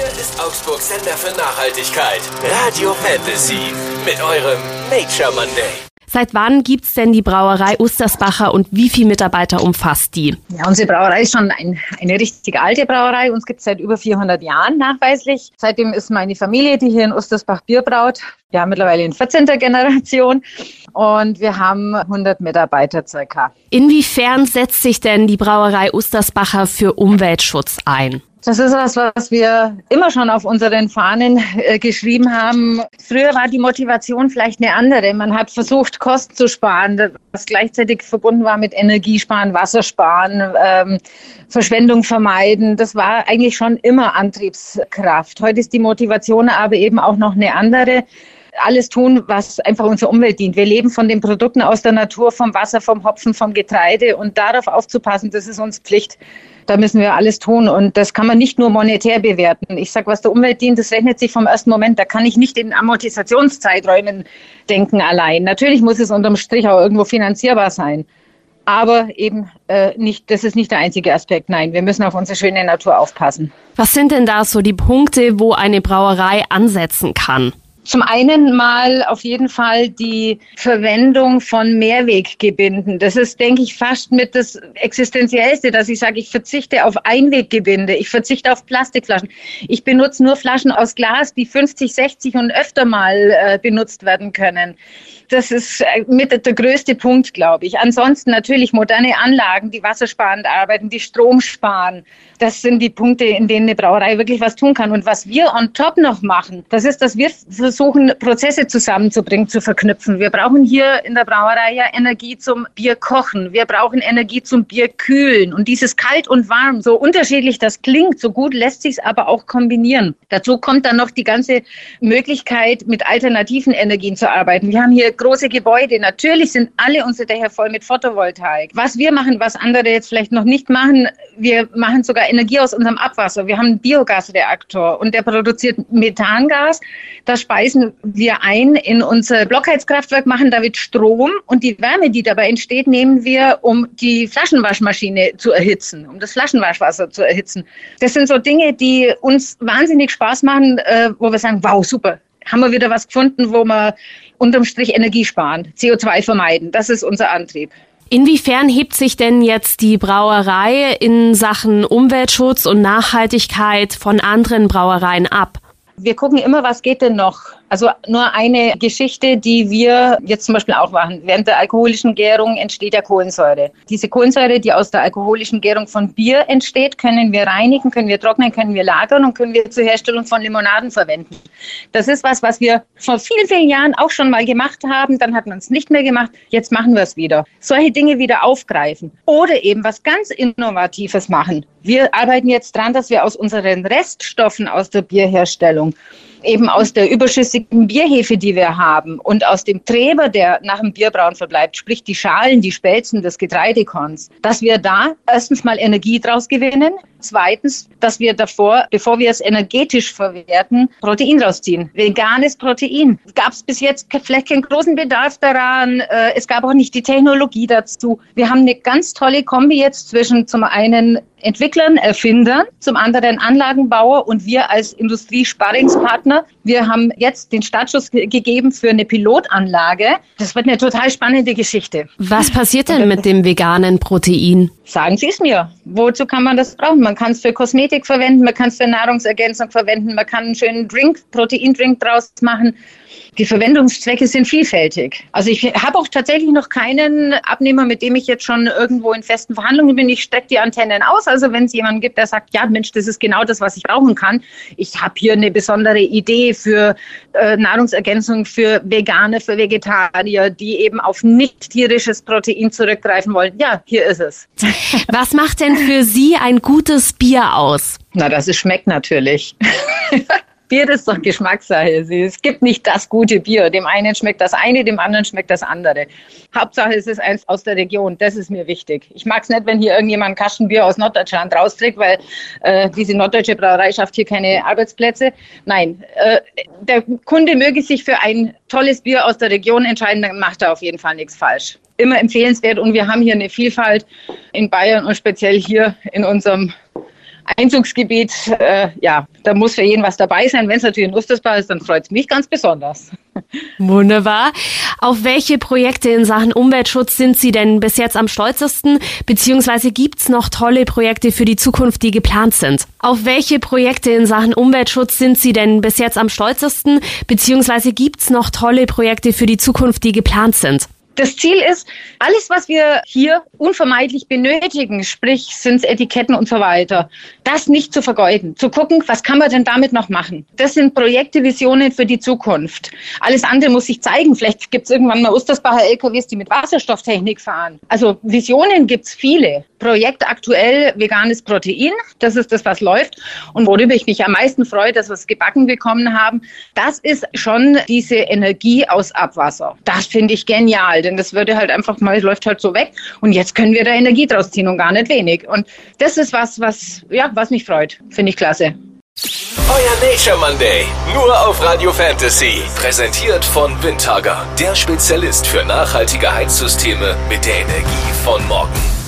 Hier ist Augsburg Sender für Nachhaltigkeit. Radio Fantasy mit eurem Nature Monday. Seit wann gibt's denn die Brauerei Ustersbacher und wie viele Mitarbeiter umfasst die? Ja, unsere Brauerei ist schon ein, eine richtig alte Brauerei. Uns gibt's seit über 400 Jahren nachweislich. Seitdem ist meine Familie, die hier in Ustersbach Bier braut. Wir haben mittlerweile in 14. Generation und wir haben 100 Mitarbeiter circa. Inwiefern setzt sich denn die Brauerei Ustersbacher für Umweltschutz ein? Das ist was, was wir immer schon auf unseren Fahnen äh, geschrieben haben. Früher war die Motivation vielleicht eine andere. Man hat versucht, Kosten zu sparen, was gleichzeitig verbunden war mit Energiesparen, Wassersparen, ähm, Verschwendung vermeiden. Das war eigentlich schon immer Antriebskraft. Heute ist die Motivation aber eben auch noch eine andere alles tun, was einfach unserer Umwelt dient. Wir leben von den Produkten aus der Natur, vom Wasser, vom Hopfen, vom Getreide und darauf aufzupassen, das ist uns Pflicht. Da müssen wir alles tun. Und das kann man nicht nur monetär bewerten. Ich sage, was der Umwelt dient, das rechnet sich vom ersten Moment. Da kann ich nicht in Amortisationszeiträumen denken allein. Natürlich muss es unterm Strich auch irgendwo finanzierbar sein. Aber eben äh, nicht, das ist nicht der einzige Aspekt. Nein, wir müssen auf unsere schöne Natur aufpassen. Was sind denn da so die Punkte, wo eine Brauerei ansetzen kann? Zum einen mal auf jeden Fall die Verwendung von Mehrweggebinden. Das ist, denke ich, fast mit das Existenziellste, dass ich sage, ich verzichte auf Einweggebinde, ich verzichte auf Plastikflaschen. Ich benutze nur Flaschen aus Glas, die 50, 60 und öfter mal äh, benutzt werden können. Das ist äh, mit der größte Punkt, glaube ich. Ansonsten natürlich moderne Anlagen, die wassersparend arbeiten, die Strom sparen. Das sind die Punkte, in denen eine Brauerei wirklich was tun kann. Und was wir on top noch machen, das ist, dass wir versuchen, Prozesse zusammenzubringen, zu verknüpfen. Wir brauchen hier in der Brauerei ja Energie zum Bier kochen. Wir brauchen Energie zum Bier kühlen. Und dieses kalt und warm, so unterschiedlich das klingt, so gut lässt sich es aber auch kombinieren. Dazu kommt dann noch die ganze Möglichkeit, mit alternativen Energien zu arbeiten. Wir haben hier große Gebäude. Natürlich sind alle unsere Dächer voll mit Photovoltaik. Was wir machen, was andere jetzt vielleicht noch nicht machen, wir machen sogar Energie aus unserem Abwasser. Wir haben einen Biogasreaktor und der produziert Methangas. Das speisen wir ein in unser Blockheizkraftwerk, machen damit Strom und die Wärme, die dabei entsteht, nehmen wir, um die Flaschenwaschmaschine zu erhitzen, um das Flaschenwaschwasser zu erhitzen. Das sind so Dinge, die uns wahnsinnig Spaß machen, äh, wo wir sagen, wow, super, haben wir wieder was gefunden, wo wir unterm Strich Energie sparen, CO2 vermeiden. Das ist unser Antrieb. Inwiefern hebt sich denn jetzt die Brauerei in Sachen Umweltschutz und Nachhaltigkeit von anderen Brauereien ab? Wir gucken immer, was geht denn noch also nur eine Geschichte, die wir jetzt zum Beispiel auch machen. Während der alkoholischen Gärung entsteht ja Kohlensäure. Diese Kohlensäure, die aus der alkoholischen Gärung von Bier entsteht, können wir reinigen, können wir trocknen, können wir lagern und können wir zur Herstellung von Limonaden verwenden. Das ist was, was wir vor vielen, vielen Jahren auch schon mal gemacht haben. Dann hat man es nicht mehr gemacht. Jetzt machen wir es wieder. Solche Dinge wieder aufgreifen. Oder eben was ganz Innovatives machen. Wir arbeiten jetzt dran, dass wir aus unseren Reststoffen aus der Bierherstellung eben aus der überschüssigen Bierhefe, die wir haben. Und aus dem Treber, der nach dem Bierbrauen verbleibt, sprich die Schalen, die Spelzen des Getreidekorns, dass wir da erstens mal Energie draus gewinnen, zweitens, dass wir davor, bevor wir es energetisch verwerten, Protein rausziehen. Veganes Protein. Gab es bis jetzt vielleicht keinen großen Bedarf daran. Äh, es gab auch nicht die Technologie dazu. Wir haben eine ganz tolle Kombi jetzt zwischen zum einen Entwicklern, Erfindern, zum anderen Anlagenbauer und wir als Industriesparringspartner. Wir haben jetzt den Startschuss gegeben für eine Pilotanlage. Das wird eine total spannende Geschichte. Was passiert denn mit dem veganen Protein? Sagen Sie es mir. Wozu kann man das brauchen? Man kann es für Kosmetik verwenden, man kann es für Nahrungsergänzung verwenden, man kann einen schönen Drink, Proteindrink draus machen. Die Verwendungszwecke sind vielfältig. Also ich habe auch tatsächlich noch keinen Abnehmer, mit dem ich jetzt schon irgendwo in festen Verhandlungen bin. Ich stecke die Antennen aus. Also wenn es jemanden gibt, der sagt, ja Mensch, das ist genau das, was ich brauchen kann. Ich habe hier eine besondere Idee für äh, Nahrungsergänzung für Veganer, für Vegetarier, die eben auf nicht tierisches Protein zurückgreifen wollen. Ja, hier ist es. Was macht denn für Sie ein gutes Bier aus? Na, das ist, schmeckt natürlich. Bier ist doch Geschmackssache. Es gibt nicht das gute Bier. Dem einen schmeckt das eine, dem anderen schmeckt das andere. Hauptsache es ist eins aus der Region. Das ist mir wichtig. Ich mag es nicht, wenn hier irgendjemand ein Kastenbier aus Norddeutschland rausträgt, weil äh, diese norddeutsche Brauerei schafft hier keine Arbeitsplätze. Nein, äh, der Kunde möge sich für ein tolles Bier aus der Region entscheiden, dann macht er auf jeden Fall nichts falsch. Immer empfehlenswert und wir haben hier eine Vielfalt in Bayern und speziell hier in unserem Einzugsgebiet, äh, ja, da muss für jeden was dabei sein. Wenn es natürlich in Ostersbach ist, dann freut es mich ganz besonders. Wunderbar. Auf welche Projekte in Sachen Umweltschutz sind Sie denn bis jetzt am stolzesten? Beziehungsweise gibt es noch tolle Projekte für die Zukunft, die geplant sind? Auf welche Projekte in Sachen Umweltschutz sind Sie denn bis jetzt am stolzesten? Beziehungsweise gibt es noch tolle Projekte für die Zukunft, die geplant sind? Das Ziel ist, alles, was wir hier unvermeidlich benötigen, sprich sind Etiketten und so weiter, das nicht zu vergeuden. Zu gucken, was kann man denn damit noch machen? Das sind Projekte, Visionen für die Zukunft. Alles andere muss sich zeigen. Vielleicht gibt es irgendwann mal Ostersbacher LKWs, die mit Wasserstofftechnik fahren. Also Visionen gibt es viele. Projekt aktuell veganes Protein. Das ist das, was läuft. Und worüber ich mich am meisten freue, dass wir es gebacken bekommen haben, das ist schon diese Energie aus Abwasser. Das finde ich genial, denn das würde halt einfach mal, läuft halt so weg. Und jetzt können wir da Energie draus ziehen und gar nicht wenig. Und das ist was, was, ja, was mich freut. Finde ich klasse. Euer Nature Monday, nur auf Radio Fantasy. Präsentiert von Windhager, der Spezialist für nachhaltige Heizsysteme mit der Energie von morgen.